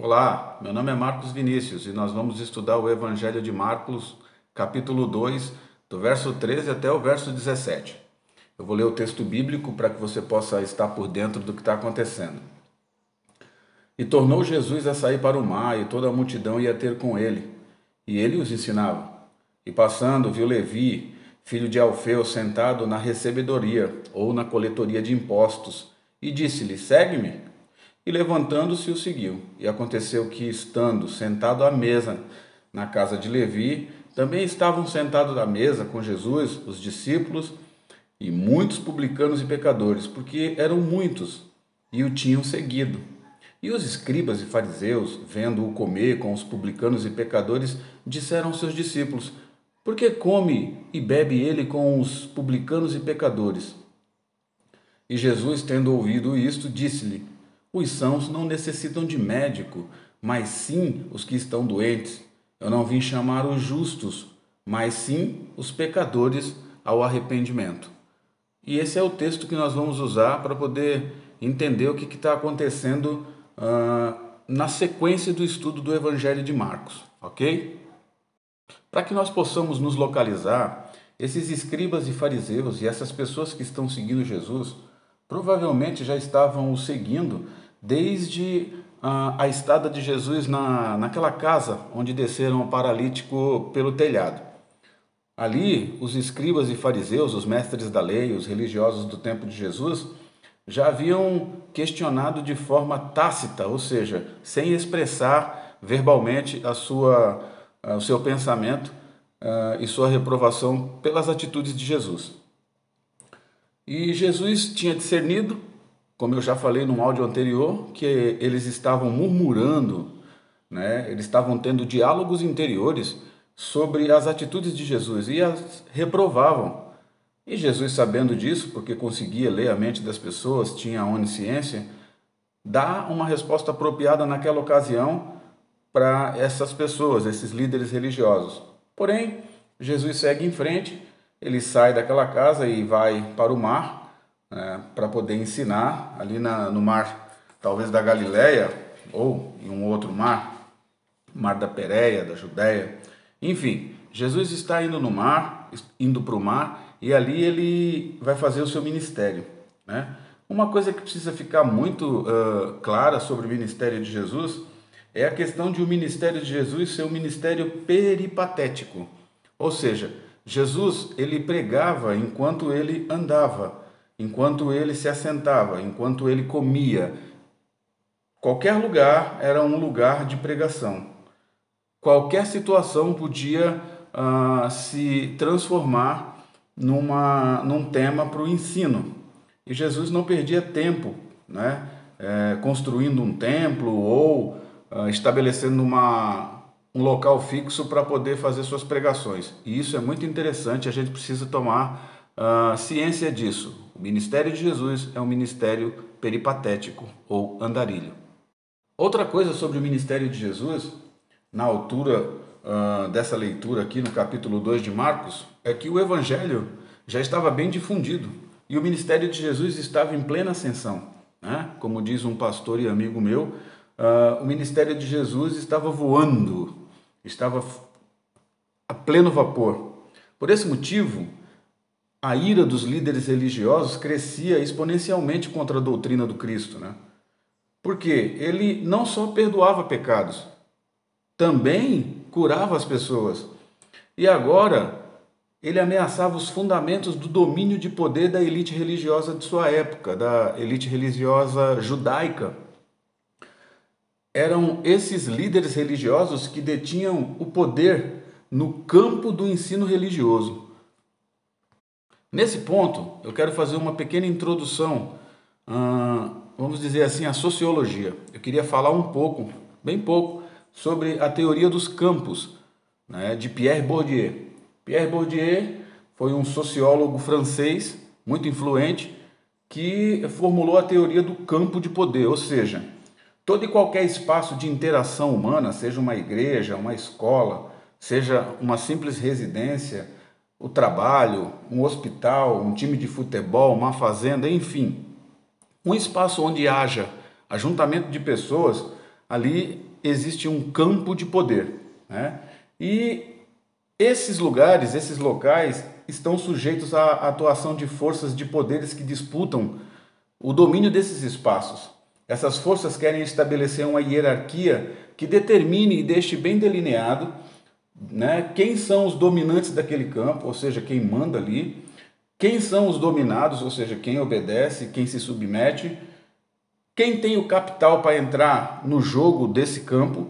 Olá, meu nome é Marcos Vinícius e nós vamos estudar o Evangelho de Marcos, capítulo 2, do verso 13 até o verso 17. Eu vou ler o texto bíblico para que você possa estar por dentro do que está acontecendo. E tornou Jesus a sair para o mar, e toda a multidão ia ter com ele, e ele os ensinava. E passando, viu Levi, filho de Alfeu, sentado na recebedoria, ou na coletoria de impostos, e disse-lhe: Segue-me. E levantando-se o seguiu. E aconteceu que, estando sentado à mesa na casa de Levi, também estavam sentados à mesa com Jesus, os discípulos, e muitos publicanos e pecadores, porque eram muitos e o tinham seguido. E os escribas e fariseus, vendo-o comer com os publicanos e pecadores, disseram aos seus discípulos: Por que come e bebe ele com os publicanos e pecadores? E Jesus, tendo ouvido isto, disse-lhe: Os sãos não necessitam de médico, mas sim os que estão doentes. Eu não vim chamar os justos, mas sim os pecadores ao arrependimento. E esse é o texto que nós vamos usar para poder entender o que está acontecendo uh, na sequência do estudo do Evangelho de Marcos, ok? Para que nós possamos nos localizar, esses escribas e fariseus e essas pessoas que estão seguindo Jesus provavelmente já estavam o seguindo desde uh, a estada de Jesus na, naquela casa onde desceram o paralítico pelo telhado. Ali, os escribas e fariseus, os mestres da lei, os religiosos do tempo de Jesus, já haviam questionado de forma tácita, ou seja, sem expressar verbalmente a sua, o seu pensamento uh, e sua reprovação pelas atitudes de Jesus. E Jesus tinha discernido, como eu já falei no áudio anterior, que eles estavam murmurando, né? eles estavam tendo diálogos interiores sobre as atitudes de Jesus e as reprovavam. E Jesus, sabendo disso, porque conseguia ler a mente das pessoas, tinha a onisciência, dá uma resposta apropriada naquela ocasião para essas pessoas, esses líderes religiosos. Porém, Jesus segue em frente, ele sai daquela casa e vai para o mar né, para poder ensinar ali na, no mar, talvez da Galileia ou em um outro mar, mar da Pérea, da Judéia. Enfim, Jesus está indo no mar, indo para o mar, e ali ele vai fazer o seu ministério. Né? Uma coisa que precisa ficar muito uh, clara sobre o ministério de Jesus é a questão de o ministério de Jesus ser um ministério peripatético. Ou seja, Jesus ele pregava enquanto ele andava, enquanto ele se assentava, enquanto ele comia. Qualquer lugar era um lugar de pregação qualquer situação podia uh, se transformar numa, num tema para o ensino. E Jesus não perdia tempo né, é, construindo um templo ou uh, estabelecendo uma, um local fixo para poder fazer suas pregações. E isso é muito interessante, a gente precisa tomar uh, ciência disso. O ministério de Jesus é um ministério peripatético ou andarilho. Outra coisa sobre o ministério de Jesus na altura uh, dessa leitura aqui no capítulo 2 de Marcos, é que o evangelho já estava bem difundido e o ministério de Jesus estava em plena ascensão. Né? Como diz um pastor e amigo meu, uh, o ministério de Jesus estava voando, estava a pleno vapor. Por esse motivo, a ira dos líderes religiosos crescia exponencialmente contra a doutrina do Cristo, né? Porque ele não só perdoava pecados, também curava as pessoas. E agora ele ameaçava os fundamentos do domínio de poder da elite religiosa de sua época, da elite religiosa judaica. Eram esses líderes religiosos que detinham o poder no campo do ensino religioso. Nesse ponto, eu quero fazer uma pequena introdução, vamos dizer assim, à sociologia. Eu queria falar um pouco, bem pouco, sobre a teoria dos campos né, de Pierre Bourdieu. Pierre Bourdieu foi um sociólogo francês muito influente que formulou a teoria do campo de poder, ou seja, todo e qualquer espaço de interação humana, seja uma igreja, uma escola, seja uma simples residência, o trabalho, um hospital, um time de futebol, uma fazenda, enfim, um espaço onde haja ajuntamento de pessoas, ali existe um campo de poder. Né? E esses lugares, esses locais, estão sujeitos à atuação de forças de poderes que disputam o domínio desses espaços. Essas forças querem estabelecer uma hierarquia que determine e deixe bem delineado né, quem são os dominantes daquele campo, ou seja, quem manda ali, quem são os dominados, ou seja, quem obedece, quem se submete, quem tem o capital para entrar no jogo desse campo,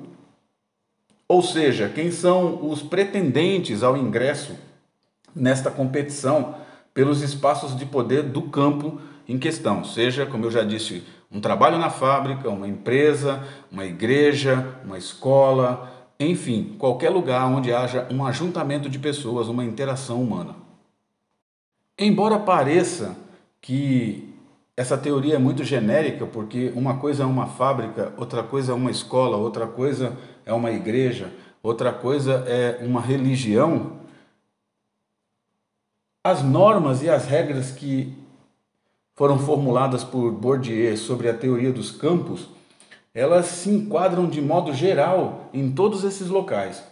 ou seja, quem são os pretendentes ao ingresso nesta competição pelos espaços de poder do campo em questão, seja, como eu já disse, um trabalho na fábrica, uma empresa, uma igreja, uma escola, enfim, qualquer lugar onde haja um ajuntamento de pessoas, uma interação humana. Embora pareça que essa teoria é muito genérica, porque uma coisa é uma fábrica, outra coisa é uma escola, outra coisa é uma igreja, outra coisa é uma religião, as normas e as regras que foram formuladas por Bourdieu sobre a teoria dos campos, elas se enquadram de modo geral em todos esses locais.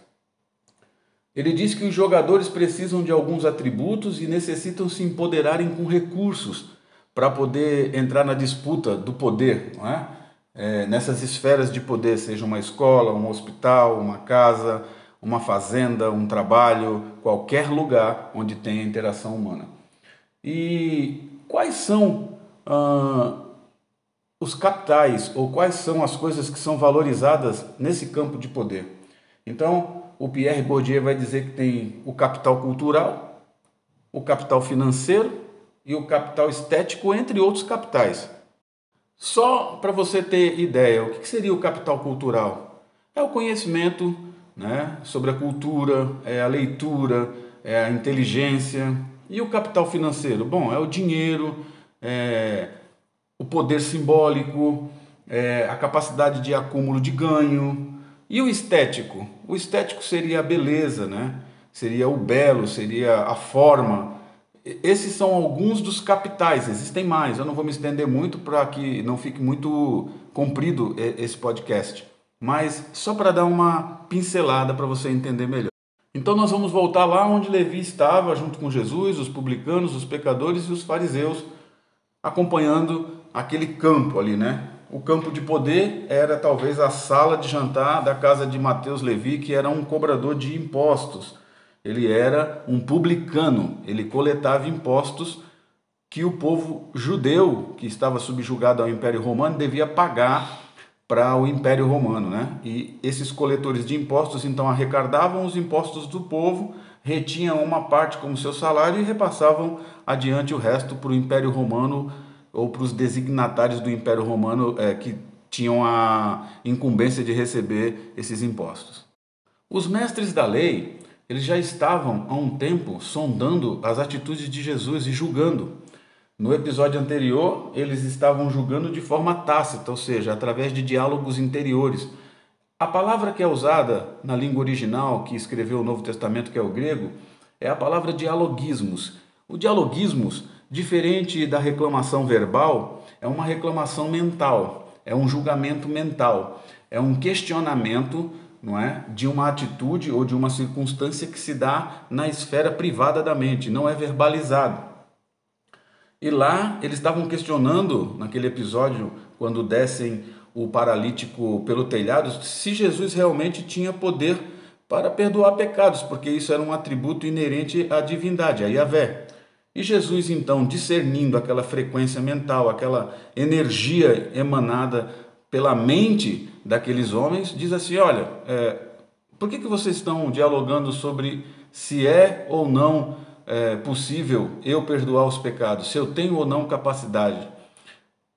Ele diz que os jogadores precisam de alguns atributos e necessitam se empoderarem com recursos para poder entrar na disputa do poder, é? É, nessas esferas de poder, seja uma escola, um hospital, uma casa, uma fazenda, um trabalho, qualquer lugar onde tenha interação humana. E quais são ah, os capitais ou quais são as coisas que são valorizadas nesse campo de poder? Então, o Pierre Bourdieu vai dizer que tem o capital cultural, o capital financeiro e o capital estético, entre outros capitais. Só para você ter ideia, o que seria o capital cultural? É o conhecimento né, sobre a cultura, é a leitura, é a inteligência. E o capital financeiro? Bom, é o dinheiro, é o poder simbólico, é a capacidade de acúmulo de ganho. E o estético? O estético seria a beleza, né? seria o belo, seria a forma. Esses são alguns dos capitais, existem mais. Eu não vou me estender muito para que não fique muito comprido esse podcast mas só para dar uma pincelada para você entender melhor. Então nós vamos voltar lá onde Levi estava, junto com Jesus, os publicanos, os pecadores e os fariseus, acompanhando aquele campo ali, né? O campo de poder era talvez a sala de jantar da casa de Mateus Levi, que era um cobrador de impostos. Ele era um publicano, ele coletava impostos que o povo judeu, que estava subjugado ao Império Romano, devia pagar para o Império Romano, né? E esses coletores de impostos então arrecadavam os impostos do povo, retinham uma parte como seu salário e repassavam adiante o resto para o Império Romano ou para os designatários do Império Romano é, que tinham a incumbência de receber esses impostos. Os mestres da lei, eles já estavam há um tempo sondando as atitudes de Jesus e julgando no episódio anterior, eles estavam julgando de forma tácita, ou seja, através de diálogos interiores. A palavra que é usada na língua original, que escreveu o Novo Testamento, que é o grego, é a palavra dialogismos. O dialogismos, diferente da reclamação verbal, é uma reclamação mental, é um julgamento mental, é um questionamento não é, de uma atitude ou de uma circunstância que se dá na esfera privada da mente, não é verbalizado. E lá eles estavam questionando, naquele episódio, quando descem o paralítico pelo telhado, se Jesus realmente tinha poder para perdoar pecados, porque isso era um atributo inerente à divindade, a Yahvé. E Jesus, então, discernindo aquela frequência mental, aquela energia emanada pela mente daqueles homens, diz assim: Olha, é, por que, que vocês estão dialogando sobre se é ou não é, possível eu perdoar os pecados, se eu tenho ou não capacidade.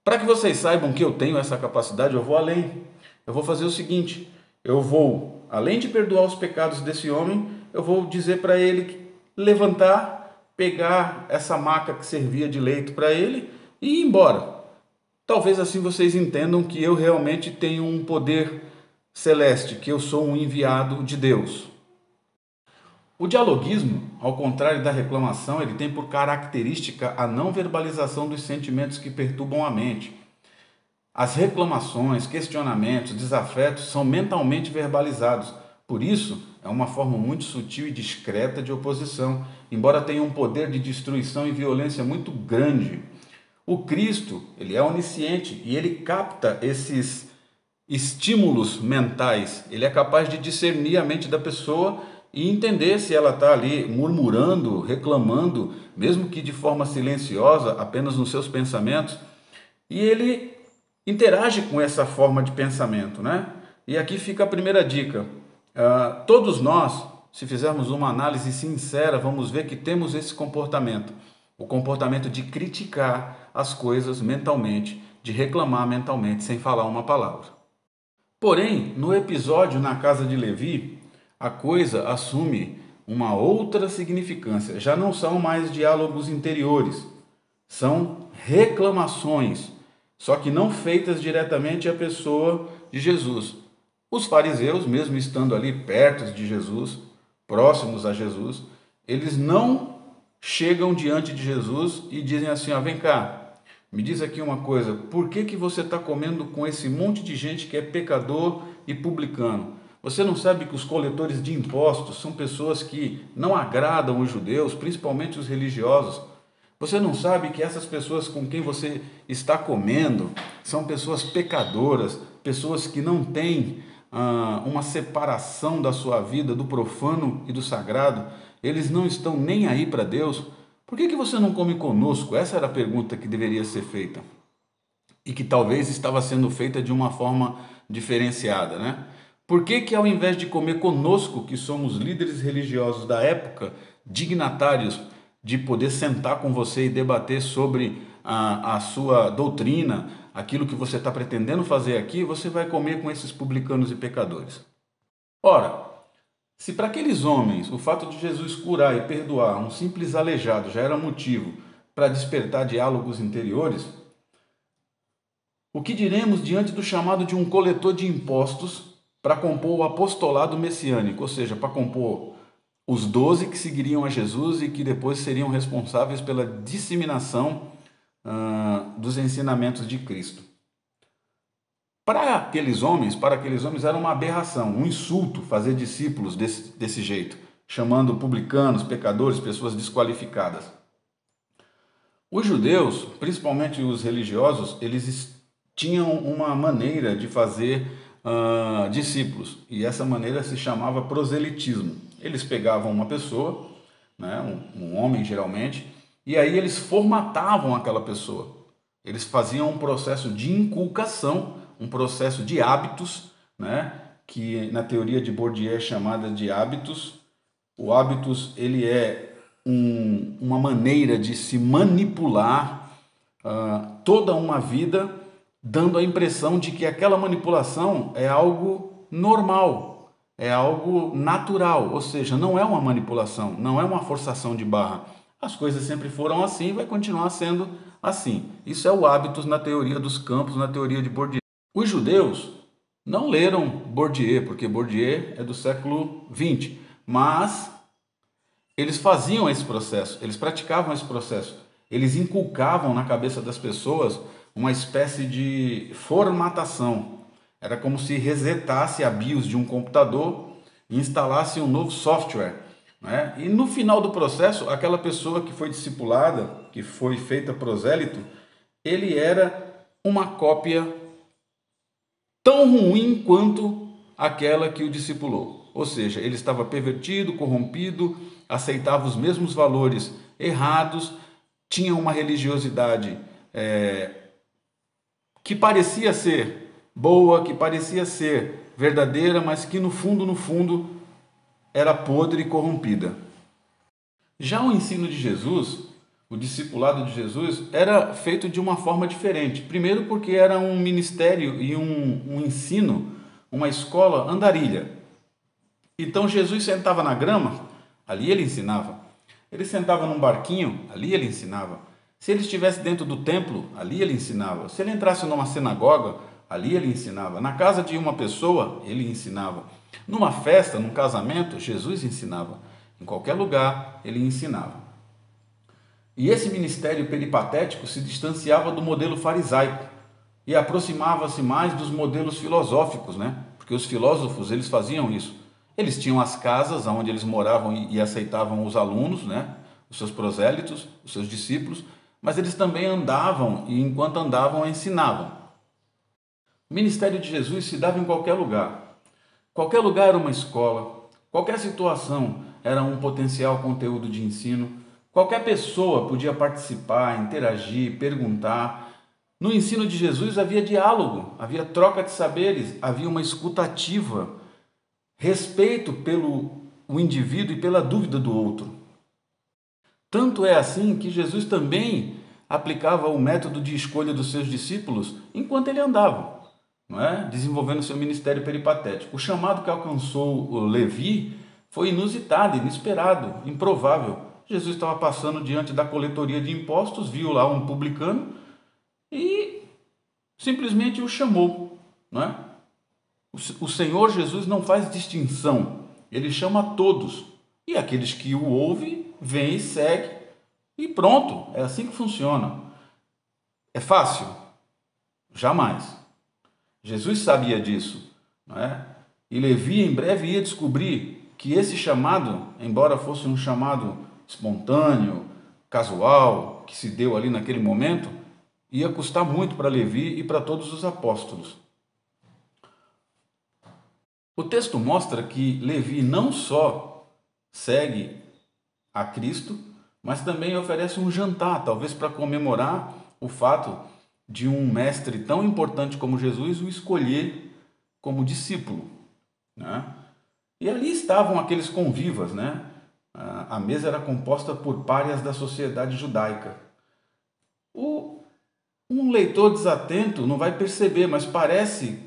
Para que vocês saibam que eu tenho essa capacidade, eu vou além. Eu vou fazer o seguinte: eu vou, além de perdoar os pecados desse homem, eu vou dizer para ele levantar, pegar essa maca que servia de leito para ele e ir embora. Talvez assim vocês entendam que eu realmente tenho um poder celeste, que eu sou um enviado de Deus. O dialogismo, ao contrário da reclamação, ele tem por característica a não verbalização dos sentimentos que perturbam a mente. As reclamações, questionamentos, desafetos são mentalmente verbalizados. Por isso, é uma forma muito sutil e discreta de oposição, embora tenha um poder de destruição e violência muito grande. O Cristo, ele é onisciente e ele capta esses estímulos mentais. Ele é capaz de discernir a mente da pessoa e entender se ela está ali murmurando, reclamando, mesmo que de forma silenciosa, apenas nos seus pensamentos. E ele interage com essa forma de pensamento, né? E aqui fica a primeira dica. Uh, todos nós, se fizermos uma análise sincera, vamos ver que temos esse comportamento. O comportamento de criticar as coisas mentalmente, de reclamar mentalmente sem falar uma palavra. Porém, no episódio na casa de Levi, a coisa assume uma outra significância. Já não são mais diálogos interiores, são reclamações, só que não feitas diretamente à pessoa de Jesus. Os fariseus, mesmo estando ali perto de Jesus, próximos a Jesus, eles não chegam diante de Jesus e dizem assim: ó, vem cá, me diz aqui uma coisa, por que, que você está comendo com esse monte de gente que é pecador e publicano? Você não sabe que os coletores de impostos são pessoas que não agradam os judeus, principalmente os religiosos? Você não sabe que essas pessoas com quem você está comendo são pessoas pecadoras, pessoas que não têm ah, uma separação da sua vida do profano e do sagrado? Eles não estão nem aí para Deus? Por que, que você não come conosco? Essa era a pergunta que deveria ser feita e que talvez estava sendo feita de uma forma diferenciada, né? Por que, que ao invés de comer conosco, que somos líderes religiosos da época, dignatários de poder sentar com você e debater sobre a, a sua doutrina, aquilo que você está pretendendo fazer aqui, você vai comer com esses publicanos e pecadores? Ora, se para aqueles homens o fato de Jesus curar e perdoar um simples aleijado já era motivo para despertar diálogos interiores, o que diremos diante do chamado de um coletor de impostos para compor o apostolado messiânico, ou seja, para compor os doze que seguiriam a Jesus e que depois seriam responsáveis pela disseminação uh, dos ensinamentos de Cristo. Para aqueles homens, para aqueles homens era uma aberração, um insulto fazer discípulos desse, desse jeito, chamando publicanos, pecadores, pessoas desqualificadas. Os judeus, principalmente os religiosos, eles tinham uma maneira de fazer uh, discípulos. E essa maneira se chamava proselitismo. Eles pegavam uma pessoa, né, um, um homem geralmente, e aí eles formatavam aquela pessoa. Eles faziam um processo de inculcação, um processo de hábitos, né, que na teoria de Bourdieu é chamada de hábitos. O hábitos ele é um, uma maneira de se manipular uh, toda uma vida dando a impressão de que aquela manipulação é algo normal, é algo natural, ou seja, não é uma manipulação, não é uma forçação de barra. As coisas sempre foram assim e vai continuar sendo assim. Isso é o hábitos na teoria dos campos, na teoria de Bourdieu. Os judeus não leram Bourdieu, porque Bourdieu é do século XX, mas eles faziam esse processo, eles praticavam esse processo, eles inculcavam na cabeça das pessoas uma espécie de formatação. Era como se resetasse a BIOS de um computador e instalasse um novo software. Né? E no final do processo, aquela pessoa que foi discipulada, que foi feita prosélito, ele era uma cópia tão ruim quanto aquela que o discipulou. Ou seja, ele estava pervertido, corrompido, aceitava os mesmos valores errados, tinha uma religiosidade é, que parecia ser boa, que parecia ser verdadeira, mas que no fundo, no fundo, era podre e corrompida. Já o ensino de Jesus, o discipulado de Jesus, era feito de uma forma diferente. Primeiro, porque era um ministério e um, um ensino, uma escola andarilha. Então Jesus sentava na grama, ali ele ensinava. Ele sentava num barquinho, ali ele ensinava. Se ele estivesse dentro do templo, ali ele ensinava. Se ele entrasse numa sinagoga, ali ele ensinava. Na casa de uma pessoa, ele ensinava. Numa festa, num casamento, Jesus ensinava. Em qualquer lugar, ele ensinava. E esse ministério peripatético se distanciava do modelo farisaico, e aproximava-se mais dos modelos filosóficos, né? Porque os filósofos, eles faziam isso. Eles tinham as casas onde eles moravam e aceitavam os alunos, né? Os seus prosélitos, os seus discípulos, mas eles também andavam e enquanto andavam ensinavam. O ministério de Jesus se dava em qualquer lugar. Qualquer lugar era uma escola, qualquer situação era um potencial conteúdo de ensino, qualquer pessoa podia participar, interagir, perguntar. No ensino de Jesus havia diálogo, havia troca de saberes, havia uma escuta ativa, respeito pelo o indivíduo e pela dúvida do outro. Tanto é assim que Jesus também aplicava o método de escolha dos seus discípulos enquanto ele andava não é? desenvolvendo seu ministério peripatético. O chamado que alcançou Levi foi inusitado, inesperado, improvável. Jesus estava passando diante da coletoria de impostos, viu lá um publicano e simplesmente o chamou. Não é? O Senhor Jesus não faz distinção, ele chama todos. E aqueles que o ouvem, vêm e seguem, e pronto, é assim que funciona. É fácil? Jamais. Jesus sabia disso, não é? E Levi em breve ia descobrir que esse chamado, embora fosse um chamado espontâneo, casual, que se deu ali naquele momento, ia custar muito para Levi e para todos os apóstolos. O texto mostra que Levi não só segue a Cristo, mas também oferece um jantar, talvez para comemorar o fato de um mestre tão importante como Jesus o escolher como discípulo. Né? E ali estavam aqueles convivas, né? A mesa era composta por párias da sociedade judaica. O, um leitor desatento não vai perceber, mas parece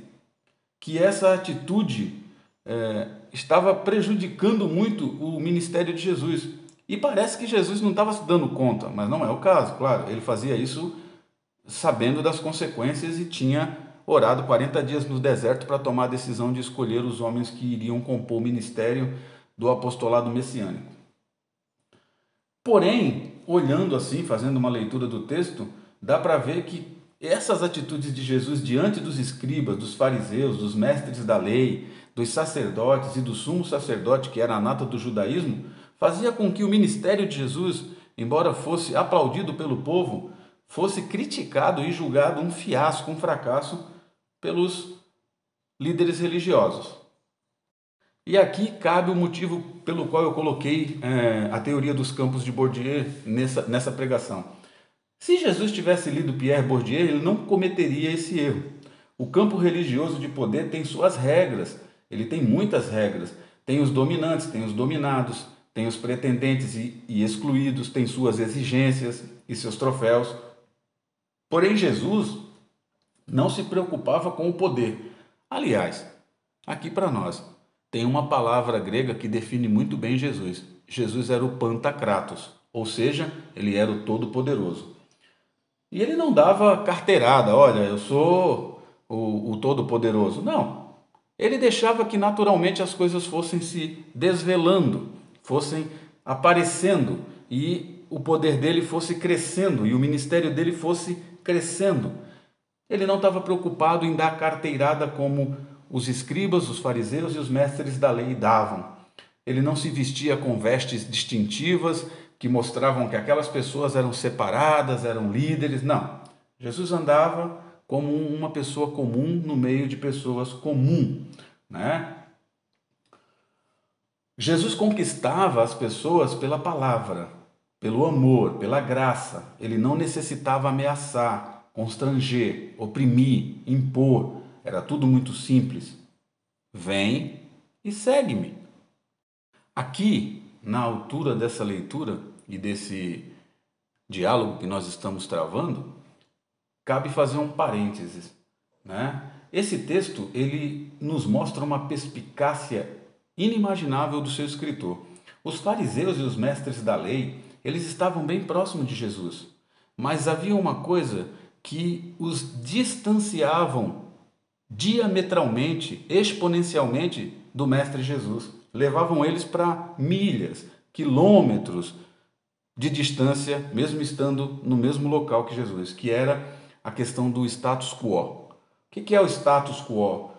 que essa atitude é, estava prejudicando muito o ministério de Jesus. E parece que Jesus não estava se dando conta, mas não é o caso, claro. Ele fazia isso sabendo das consequências e tinha orado 40 dias no deserto para tomar a decisão de escolher os homens que iriam compor o ministério do apostolado messiânico. Porém, olhando assim, fazendo uma leitura do texto, dá para ver que essas atitudes de Jesus diante dos escribas, dos fariseus, dos mestres da lei, dos sacerdotes e do sumo sacerdote, que era a nata do judaísmo, fazia com que o ministério de Jesus, embora fosse aplaudido pelo povo, fosse criticado e julgado um fiasco, um fracasso pelos líderes religiosos. E aqui cabe o motivo pelo qual eu coloquei é, a teoria dos campos de Bourdieu nessa, nessa pregação. Se Jesus tivesse lido Pierre Bourdieu, ele não cometeria esse erro. O campo religioso de poder tem suas regras, ele tem muitas regras. Tem os dominantes, tem os dominados, tem os pretendentes e, e excluídos, tem suas exigências e seus troféus. Porém, Jesus não se preocupava com o poder. Aliás, aqui para nós, tem uma palavra grega que define muito bem Jesus. Jesus era o Pantacratos, ou seja, ele era o Todo-Poderoso. E ele não dava carteirada, olha, eu sou o, o Todo-Poderoso. Não. Ele deixava que naturalmente as coisas fossem se desvelando, fossem aparecendo e o poder dele fosse crescendo e o ministério dele fosse crescendo. Ele não estava preocupado em dar carteirada como os escribas, os fariseus e os mestres da lei davam. Ele não se vestia com vestes distintivas que mostravam que aquelas pessoas eram separadas, eram líderes. Não. Jesus andava como uma pessoa comum no meio de pessoas comum, né? Jesus conquistava as pessoas pela palavra, pelo amor, pela graça. Ele não necessitava ameaçar, constranger, oprimir, impor. Era tudo muito simples. Vem e segue-me. Aqui, na altura dessa leitura e desse diálogo que nós estamos travando, cabe fazer um parênteses, né? Esse texto ele nos mostra uma perspicácia inimaginável do seu escritor. Os fariseus e os mestres da lei eles estavam bem próximos de Jesus, mas havia uma coisa que os distanciavam diametralmente, exponencialmente do Mestre Jesus. Levavam eles para milhas, quilômetros de distância, mesmo estando no mesmo local que Jesus, que era a questão do status quo. O que é o status quo?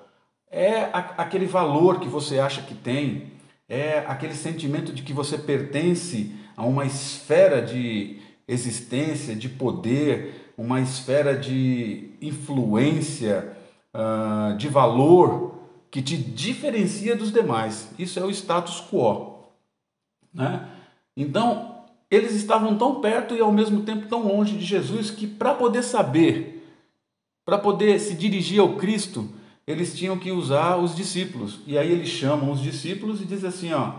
É aquele valor que você acha que tem, é aquele sentimento de que você pertence a uma esfera de existência, de poder, uma esfera de influência, ah, de valor que te diferencia dos demais. Isso é o status quo. Né? Então, eles estavam tão perto e ao mesmo tempo tão longe de Jesus que para poder saber, para poder se dirigir ao Cristo, eles tinham que usar os discípulos. E aí eles chamam os discípulos e dizem assim, ó,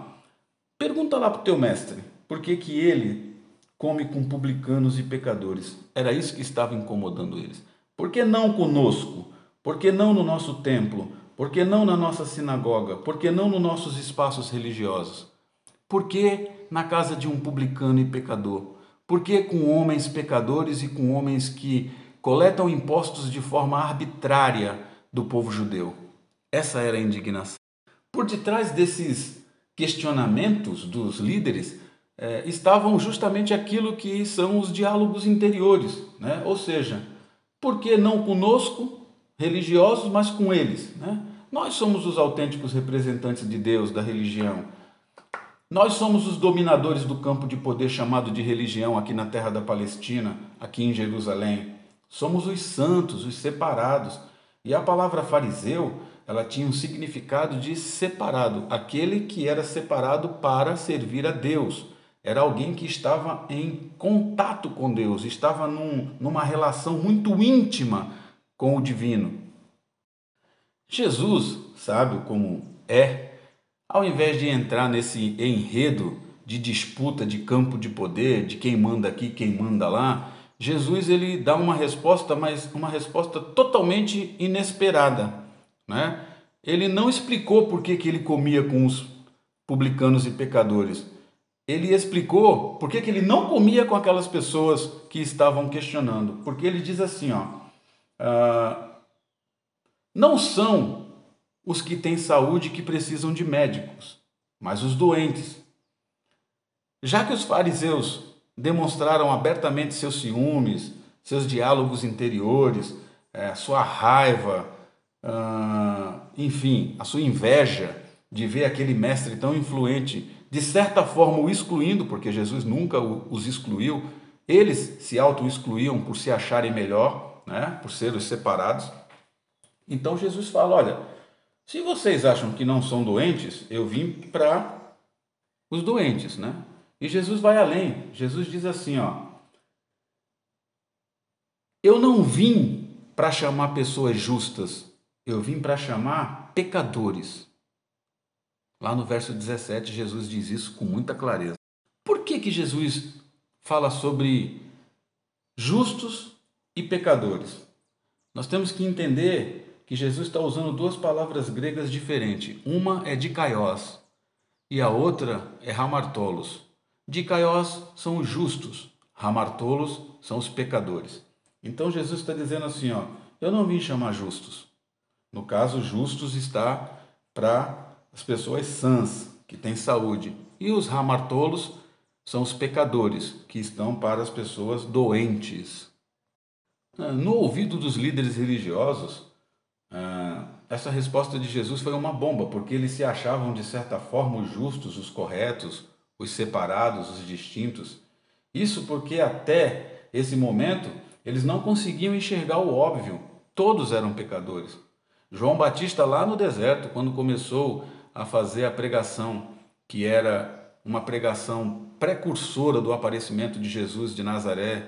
pergunta lá para o teu mestre, por que que ele come com publicanos e pecadores? Era isso que estava incomodando eles. Por que não conosco? Por que não no nosso templo? Por que não na nossa sinagoga? Por que não nos nossos espaços religiosos? Por que na casa de um publicano e pecador? Por que com homens pecadores e com homens que coletam impostos de forma arbitrária do povo judeu? Essa era a indignação. Por detrás desses questionamentos dos líderes eh, estavam justamente aquilo que são os diálogos interiores, né? ou seja, por que não conosco, religiosos, mas com eles? Né? Nós somos os autênticos representantes de Deus, da religião. Nós somos os dominadores do campo de poder chamado de religião aqui na terra da Palestina, aqui em Jerusalém. Somos os santos, os separados. E a palavra fariseu, ela tinha um significado de separado, aquele que era separado para servir a Deus. Era alguém que estava em contato com Deus, estava num, numa relação muito íntima com o divino. Jesus, sábio como é, ao invés de entrar nesse enredo de disputa de campo de poder, de quem manda aqui, quem manda lá, Jesus ele dá uma resposta, mas uma resposta totalmente inesperada, né? Ele não explicou por que, que ele comia com os publicanos e pecadores. Ele explicou por que, que ele não comia com aquelas pessoas que estavam questionando. Porque ele diz assim, ó, ah, não são os que têm saúde que precisam de médicos, mas os doentes. Já que os fariseus demonstraram abertamente seus ciúmes, seus diálogos interiores, é, sua raiva, ah, enfim, a sua inveja de ver aquele mestre tão influente, de certa forma o excluindo, porque Jesus nunca os excluiu, eles se auto-excluíam por se acharem melhor, né, por serem separados. Então Jesus fala: olha, se vocês acham que não são doentes, eu vim para os doentes, né? E Jesus vai além. Jesus diz assim, ó: Eu não vim para chamar pessoas justas, eu vim para chamar pecadores. Lá no verso 17, Jesus diz isso com muita clareza. Por que que Jesus fala sobre justos e pecadores? Nós temos que entender que Jesus está usando duas palavras gregas diferentes. Uma é dikaios e a outra é hamartolos. Dikaios são os justos, hamartolos são os pecadores. Então Jesus está dizendo assim, ó, eu não vim chamar justos. No caso, justos está para as pessoas sãs, que têm saúde. E os hamartolos são os pecadores, que estão para as pessoas doentes. No ouvido dos líderes religiosos, ah, essa resposta de Jesus foi uma bomba, porque eles se achavam de certa forma os justos, os corretos, os separados, os distintos. Isso porque até esse momento eles não conseguiam enxergar o óbvio. Todos eram pecadores. João Batista, lá no deserto, quando começou a fazer a pregação, que era uma pregação precursora do aparecimento de Jesus de Nazaré,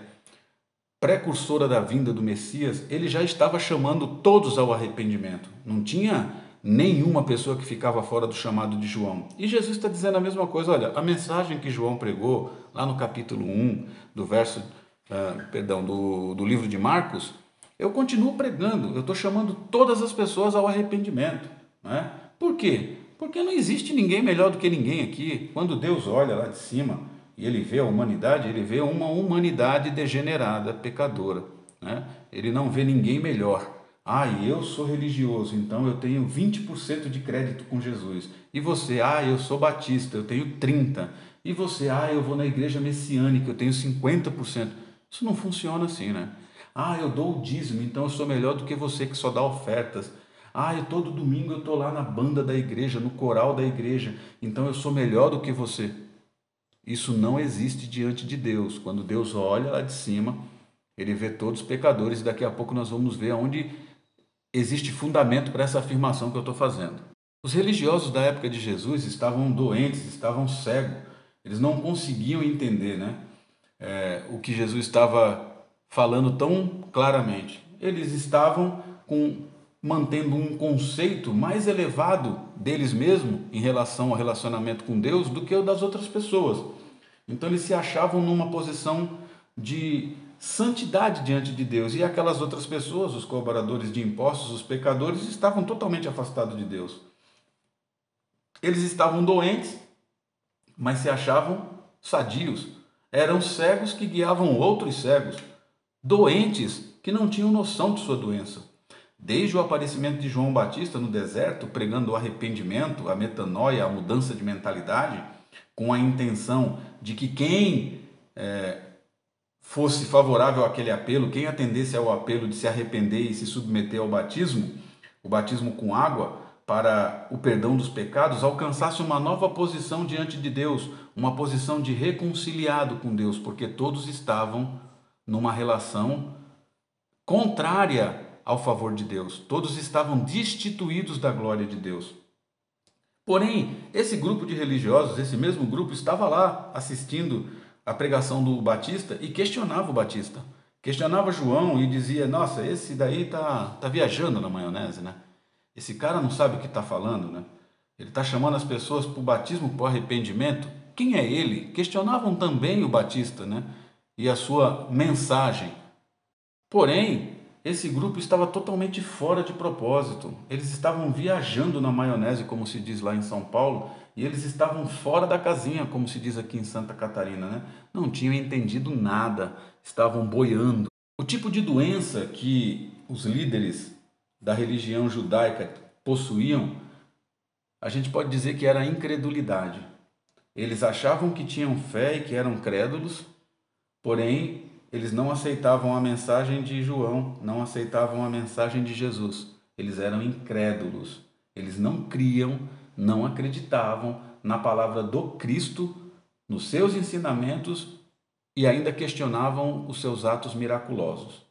precursora da vinda do Messias, ele já estava chamando todos ao arrependimento. Não tinha nenhuma pessoa que ficava fora do chamado de João. E Jesus está dizendo a mesma coisa. Olha, a mensagem que João pregou lá no capítulo 1 do verso, uh, perdão, do, do livro de Marcos, eu continuo pregando. Eu estou chamando todas as pessoas ao arrependimento. Né? Por quê? Porque não existe ninguém melhor do que ninguém aqui. Quando Deus olha lá de cima e ele vê a humanidade, ele vê uma humanidade degenerada, pecadora. Né? Ele não vê ninguém melhor. Ah, eu sou religioso, então eu tenho 20% de crédito com Jesus. E você, ah, eu sou batista, eu tenho 30%. E você, ah, eu vou na igreja messiânica, eu tenho 50%. Isso não funciona assim, né? Ah, eu dou o dízimo, então eu sou melhor do que você que só dá ofertas. Ah, eu todo domingo eu estou lá na banda da igreja, no coral da igreja, então eu sou melhor do que você. Isso não existe diante de Deus. Quando Deus olha lá de cima, ele vê todos os pecadores e daqui a pouco nós vamos ver onde existe fundamento para essa afirmação que eu estou fazendo. Os religiosos da época de Jesus estavam doentes, estavam cegos, eles não conseguiam entender né, é, o que Jesus estava falando tão claramente. Eles estavam com, mantendo um conceito mais elevado deles mesmos em relação ao relacionamento com Deus do que o das outras pessoas. Então eles se achavam numa posição de santidade diante de Deus e aquelas outras pessoas, os cobradores de impostos, os pecadores, estavam totalmente afastados de Deus. Eles estavam doentes, mas se achavam sadios. Eram cegos que guiavam outros cegos, doentes que não tinham noção de sua doença. Desde o aparecimento de João Batista no deserto, pregando o arrependimento, a metanoia, a mudança de mentalidade, com a intenção de que quem é, fosse favorável àquele apelo, quem atendesse ao apelo de se arrepender e se submeter ao batismo, o batismo com água, para o perdão dos pecados, alcançasse uma nova posição diante de Deus, uma posição de reconciliado com Deus, porque todos estavam numa relação contrária ao favor de Deus, todos estavam destituídos da glória de Deus. Porém, esse grupo de religiosos, esse mesmo grupo, estava lá assistindo a pregação do Batista e questionava o Batista. Questionava João e dizia: Nossa, esse daí tá, tá viajando na maionese, né? Esse cara não sabe o que está falando, né? Ele está chamando as pessoas para o batismo, o arrependimento. Quem é ele? Questionavam também o Batista, né? E a sua mensagem. Porém, esse grupo estava totalmente fora de propósito. Eles estavam viajando na maionese, como se diz lá em São Paulo, e eles estavam fora da casinha, como se diz aqui em Santa Catarina, né? Não tinham entendido nada, estavam boiando. O tipo de doença que os líderes da religião judaica possuíam, a gente pode dizer que era a incredulidade. Eles achavam que tinham fé e que eram crédulos, porém eles não aceitavam a mensagem de João, não aceitavam a mensagem de Jesus. Eles eram incrédulos. Eles não criam, não acreditavam na palavra do Cristo, nos seus ensinamentos e ainda questionavam os seus atos miraculosos.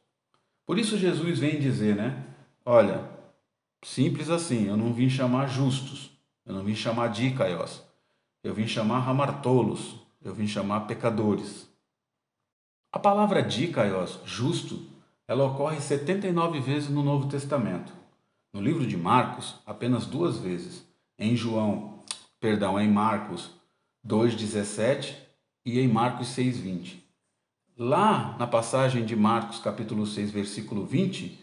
Por isso Jesus vem dizer, né? Olha, simples assim, eu não vim chamar justos, eu não vim chamar dicaios, eu vim chamar ramartolos, eu vim chamar pecadores. A palavra dicaios, justo, ela ocorre 79 vezes no Novo Testamento. No livro de Marcos, apenas duas vezes. Em João, perdão, em Marcos 2:17 e em Marcos 6:20. Lá na passagem de Marcos, capítulo 6, versículo 20,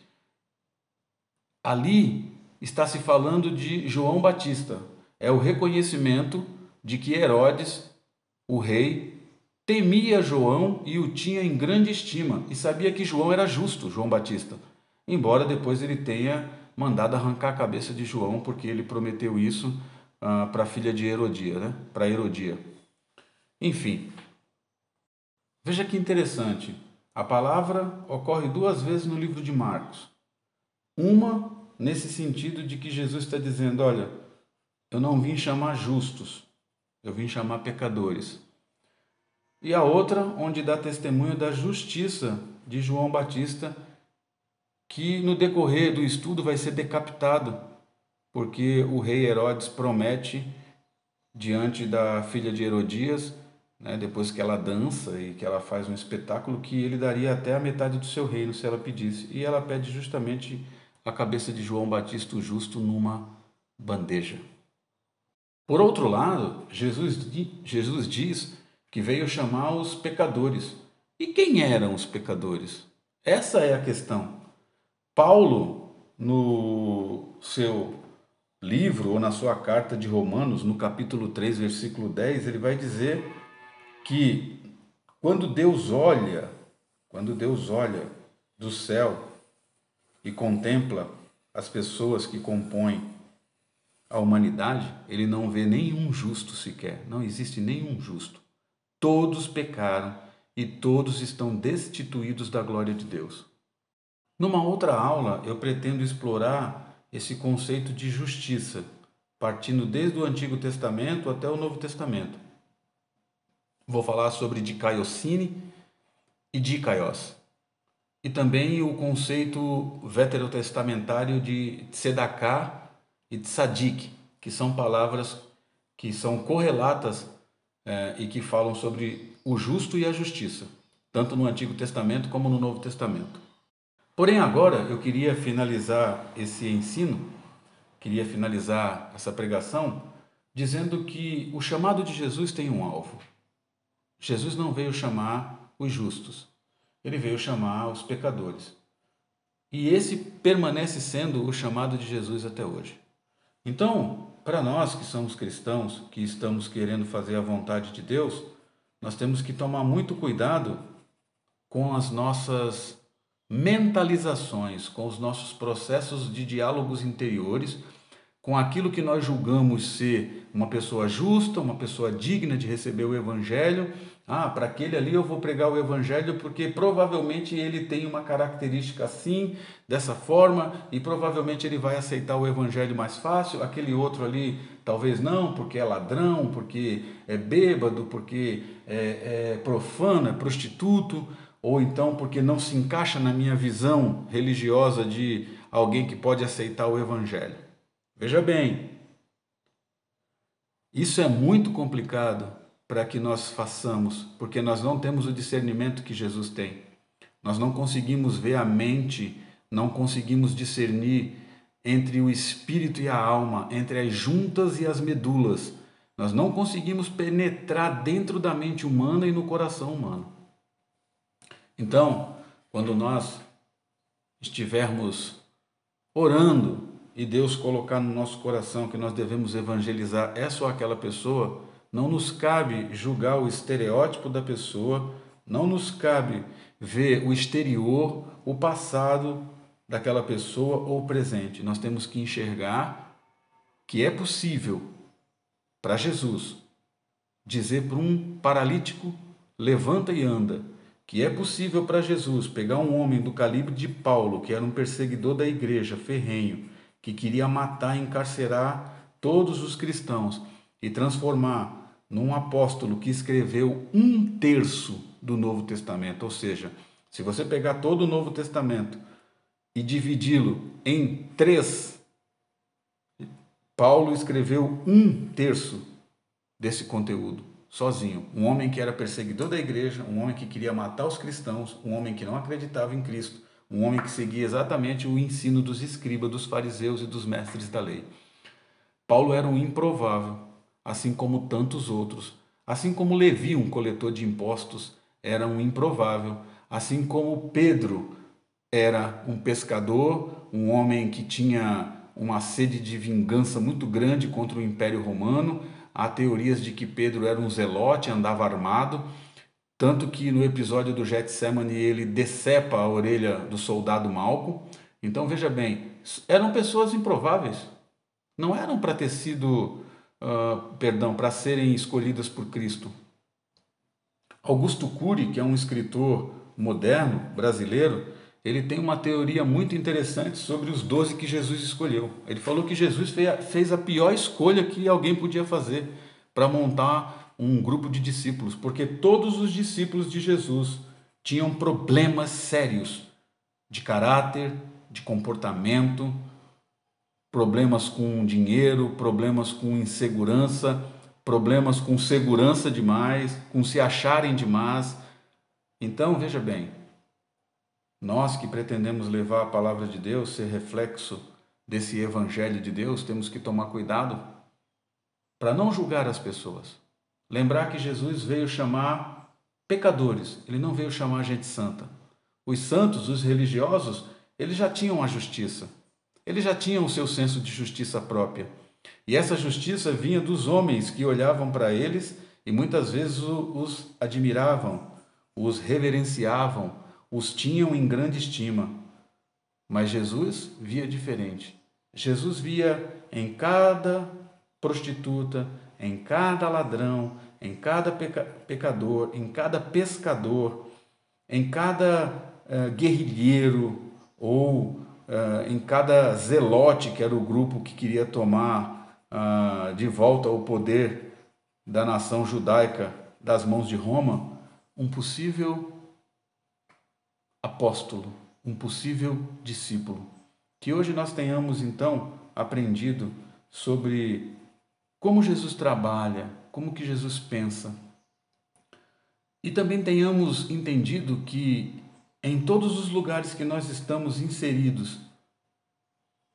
Ali está se falando de João Batista. É o reconhecimento de que Herodes, o rei, temia João e o tinha em grande estima e sabia que João era justo, João Batista. Embora depois ele tenha mandado arrancar a cabeça de João porque ele prometeu isso ah, para a filha de Herodia, né? Para Herodia. Enfim, veja que interessante. A palavra ocorre duas vezes no livro de Marcos. Uma nesse sentido de que Jesus está dizendo: olha, eu não vim chamar justos, eu vim chamar pecadores. E a outra, onde dá testemunho da justiça de João Batista, que no decorrer do estudo vai ser decapitado, porque o rei Herodes promete diante da filha de Herodias, né, depois que ela dança e que ela faz um espetáculo, que ele daria até a metade do seu reino se ela pedisse. E ela pede justamente a cabeça de João Batista o Justo numa bandeja. Por outro lado, Jesus, Jesus diz que veio chamar os pecadores. E quem eram os pecadores? Essa é a questão. Paulo, no seu livro ou na sua carta de Romanos, no capítulo 3, versículo 10, ele vai dizer que quando Deus olha, quando Deus olha do céu e contempla as pessoas que compõem a humanidade, ele não vê nenhum justo sequer. Não existe nenhum justo. Todos pecaram e todos estão destituídos da glória de Deus. Numa outra aula, eu pretendo explorar esse conceito de justiça, partindo desde o Antigo Testamento até o Novo Testamento. Vou falar sobre dikaiosine e dikaios. E também o conceito veterotestamentário de tzedakah e tzadik, que são palavras que são correlatas é, e que falam sobre o justo e a justiça, tanto no Antigo Testamento como no Novo Testamento. Porém, agora eu queria finalizar esse ensino, queria finalizar essa pregação, dizendo que o chamado de Jesus tem um alvo. Jesus não veio chamar os justos, ele veio chamar os pecadores. E esse permanece sendo o chamado de Jesus até hoje. Então, para nós que somos cristãos, que estamos querendo fazer a vontade de Deus, nós temos que tomar muito cuidado com as nossas mentalizações, com os nossos processos de diálogos interiores, com aquilo que nós julgamos ser uma pessoa justa, uma pessoa digna de receber o Evangelho. Ah, para aquele ali eu vou pregar o Evangelho porque provavelmente ele tem uma característica assim, dessa forma, e provavelmente ele vai aceitar o Evangelho mais fácil. Aquele outro ali talvez não, porque é ladrão, porque é bêbado, porque é, é profano, é prostituto ou então porque não se encaixa na minha visão religiosa de alguém que pode aceitar o Evangelho. Veja bem, isso é muito complicado para que nós façamos, porque nós não temos o discernimento que Jesus tem. Nós não conseguimos ver a mente, não conseguimos discernir entre o espírito e a alma, entre as juntas e as medulas. Nós não conseguimos penetrar dentro da mente humana e no coração humano. Então, quando nós estivermos orando e Deus colocar no nosso coração que nós devemos evangelizar essa ou aquela pessoa, não nos cabe julgar o estereótipo da pessoa, não nos cabe ver o exterior, o passado daquela pessoa ou o presente. Nós temos que enxergar que é possível para Jesus dizer para um paralítico: levanta e anda que é possível para Jesus pegar um homem do calibre de Paulo, que era um perseguidor da igreja, ferrenho, que queria matar e encarcerar todos os cristãos e transformar num apóstolo que escreveu um terço do Novo Testamento. Ou seja, se você pegar todo o Novo Testamento e dividi-lo em três, Paulo escreveu um terço desse conteúdo sozinho. Um homem que era perseguidor da igreja, um homem que queria matar os cristãos, um homem que não acreditava em Cristo, um homem que seguia exatamente o ensino dos escribas, dos fariseus e dos mestres da lei. Paulo era um improvável, assim como tantos outros. Assim como Levi, um coletor de impostos, era um improvável. Assim como Pedro era um pescador, um homem que tinha uma sede de vingança muito grande contra o Império Romano, Há teorias de que Pedro era um zelote, andava armado, tanto que no episódio do Getsemane ele decepa a orelha do soldado Malco. Então veja bem, eram pessoas improváveis. Não eram para ter sido, uh, perdão, para serem escolhidas por Cristo. Augusto Cury, que é um escritor moderno brasileiro, ele tem uma teoria muito interessante sobre os doze que Jesus escolheu. Ele falou que Jesus fez a pior escolha que alguém podia fazer para montar um grupo de discípulos, porque todos os discípulos de Jesus tinham problemas sérios de caráter, de comportamento, problemas com dinheiro, problemas com insegurança, problemas com segurança demais, com se acharem demais. Então, veja bem, nós que pretendemos levar a palavra de Deus, ser reflexo desse evangelho de Deus, temos que tomar cuidado para não julgar as pessoas. Lembrar que Jesus veio chamar pecadores, ele não veio chamar gente santa. Os santos, os religiosos, eles já tinham a justiça. Eles já tinham o seu senso de justiça própria. E essa justiça vinha dos homens que olhavam para eles e muitas vezes os admiravam, os reverenciavam, os tinham em grande estima. Mas Jesus via diferente. Jesus via em cada prostituta, em cada ladrão, em cada peca pecador, em cada pescador, em cada uh, guerrilheiro ou uh, em cada zelote, que era o grupo que queria tomar uh, de volta o poder da nação judaica das mãos de Roma, um possível apóstolo, um possível discípulo. Que hoje nós tenhamos então aprendido sobre como Jesus trabalha, como que Jesus pensa. E também tenhamos entendido que em todos os lugares que nós estamos inseridos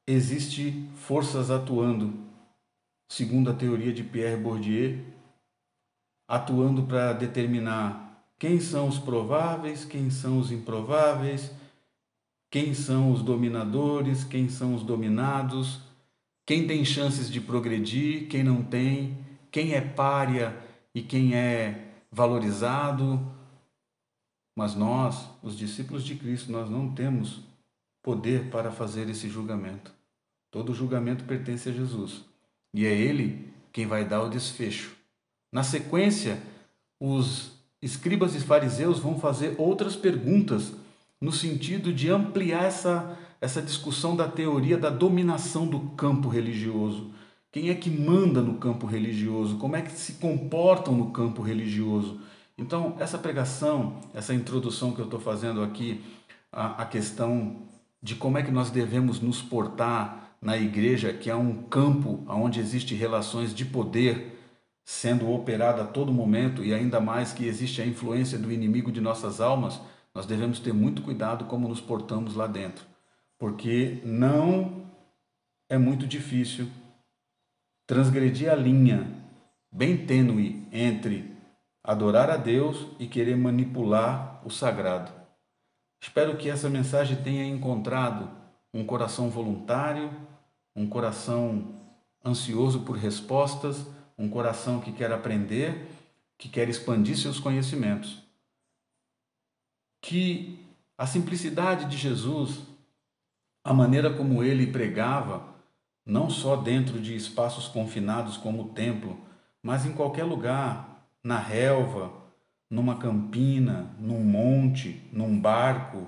existe forças atuando, segundo a teoria de Pierre Bourdieu, atuando para determinar quem são os prováveis, quem são os improváveis, quem são os dominadores, quem são os dominados, quem tem chances de progredir, quem não tem, quem é párea e quem é valorizado. Mas nós, os discípulos de Cristo, nós não temos poder para fazer esse julgamento. Todo julgamento pertence a Jesus e é Ele quem vai dar o desfecho. Na sequência, os escribas e fariseus vão fazer outras perguntas no sentido de ampliar essa, essa discussão da teoria da dominação do campo religioso. Quem é que manda no campo religioso? Como é que se comportam no campo religioso? Então, essa pregação, essa introdução que eu estou fazendo aqui, a, a questão de como é que nós devemos nos portar na igreja, que é um campo onde existe relações de poder, sendo operada a todo momento e ainda mais que existe a influência do inimigo de nossas almas, nós devemos ter muito cuidado como nos portamos lá dentro, porque não é muito difícil transgredir a linha bem tênue entre adorar a Deus e querer manipular o sagrado. Espero que essa mensagem tenha encontrado um coração voluntário, um coração ansioso por respostas um coração que quer aprender, que quer expandir seus conhecimentos. Que a simplicidade de Jesus, a maneira como ele pregava, não só dentro de espaços confinados como o templo, mas em qualquer lugar, na relva, numa campina, num monte, num barco,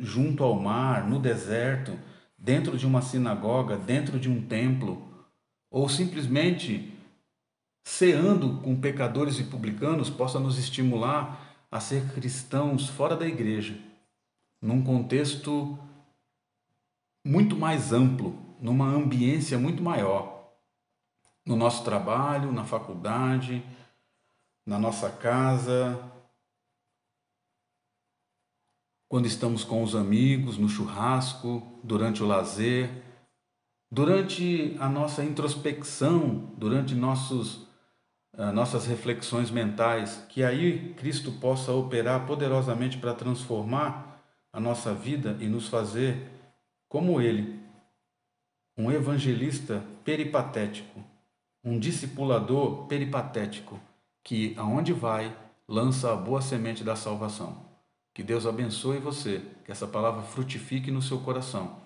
junto ao mar, no deserto, dentro de uma sinagoga, dentro de um templo, ou simplesmente ceando com pecadores e publicanos, possa nos estimular a ser cristãos fora da igreja, num contexto muito mais amplo, numa ambiência muito maior, no nosso trabalho, na faculdade, na nossa casa, quando estamos com os amigos, no churrasco, durante o lazer, durante a nossa introspecção, durante nossos nossas reflexões mentais, que aí Cristo possa operar poderosamente para transformar a nossa vida e nos fazer como Ele, um evangelista peripatético, um discipulador peripatético, que aonde vai lança a boa semente da salvação. Que Deus abençoe você, que essa palavra frutifique no seu coração.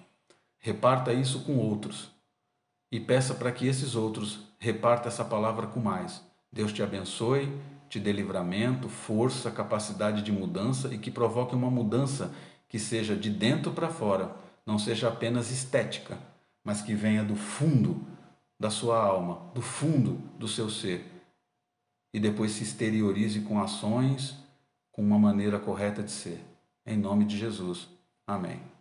Reparta isso com outros e peça para que esses outros repartam essa palavra com mais Deus te abençoe, te dê livramento, força, capacidade de mudança e que provoque uma mudança que seja de dentro para fora, não seja apenas estética, mas que venha do fundo da sua alma, do fundo do seu ser. E depois se exteriorize com ações, com uma maneira correta de ser. Em nome de Jesus. Amém.